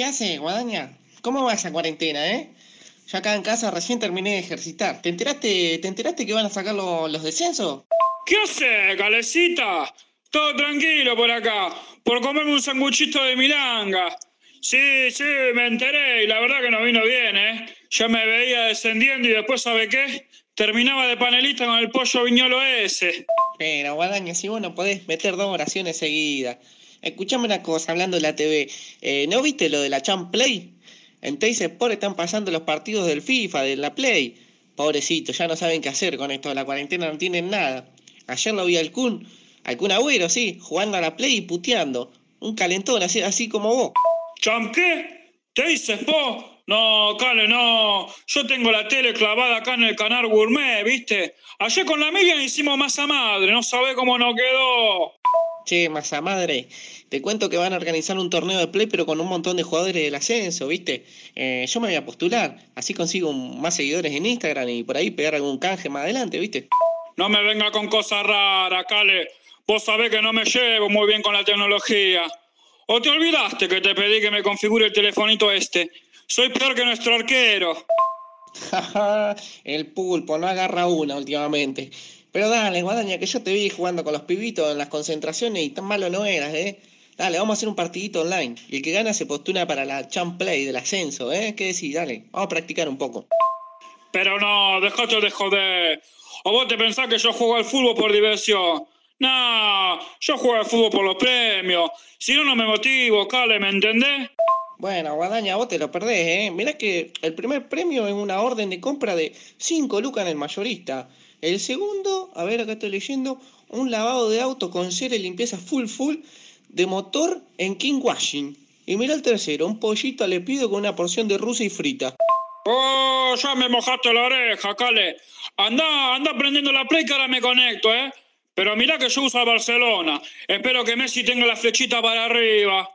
¿Qué hace, Guadaña? ¿Cómo va esa cuarentena, eh? Yo acá en casa recién terminé de ejercitar. ¿Te enteraste, ¿te enteraste que van a sacar lo- los descensos? ¿Qué hace, calecita? Todo tranquilo por acá, por comerme un sanguchito de milanga. Sí, sí, me enteré y la verdad que nos vino bien, ¿eh? Ya me veía descendiendo y después, ¿sabe qué? Terminaba de panelista con el pollo viñolo ese. Pero, Guadaña, si vos no podés meter dos oraciones seguidas. Escuchame una cosa, hablando de la TV. Eh, ¿No viste lo de la Champ Play? En Teis Sport están pasando los partidos del FIFA, de la Play. Pobrecitos, ya no saben qué hacer con esto la cuarentena, no tienen nada. Ayer lo vi al Kun, al Kun Agüero, sí, jugando a la Play y puteando. Un calentón, así, así como vos. ¿Cham qué? ¿Te dices vos? No, Cale, no. Yo tengo la tele clavada acá en el canal Gourmet, ¿viste? Ayer con la Miriam hicimos masa madre, no sabe cómo nos quedó. Che, masa madre, te cuento que van a organizar un torneo de play, pero con un montón de jugadores del ascenso, ¿viste? Eh, yo me voy a postular, así consigo más seguidores en Instagram y por ahí pegar algún canje más adelante, ¿viste? No me venga con cosas raras, Cale. Vos sabés que no me llevo muy bien con la tecnología. ¿O te olvidaste que te pedí que me configure el telefonito este? Soy peor que nuestro arquero. El pulpo no agarra una últimamente. Pero dale, Guadaña, que yo te vi jugando con los pibitos en las concentraciones y tan malo no eras, ¿eh? Dale, vamos a hacer un partidito online. Y el que gana se postula para la Champ Play del ascenso, ¿eh? ¿Qué decís? Dale, vamos a practicar un poco. Pero no, dejate de joder. ¿O vos te pensás que yo juego al fútbol por diversión? No, yo juego al fútbol por los premios. Si no, no me motivo, Cale, ¿me entendés? Bueno, Guadaña, vos te lo perdés, ¿eh? Mirá que el primer premio es una orden de compra de 5 lucas en el mayorista. El segundo, a ver, acá estoy leyendo, un lavado de auto con cera y limpieza full full de motor en King Washing. Y mira el tercero, un pollito le pido con una porción de rusa y frita. Oh, ya me mojaste la oreja, Cale. Anda, anda prendiendo la play que ahora me conecto, ¿eh? Pero mirá que yo uso Barcelona. Espero que Messi tenga la flechita para arriba.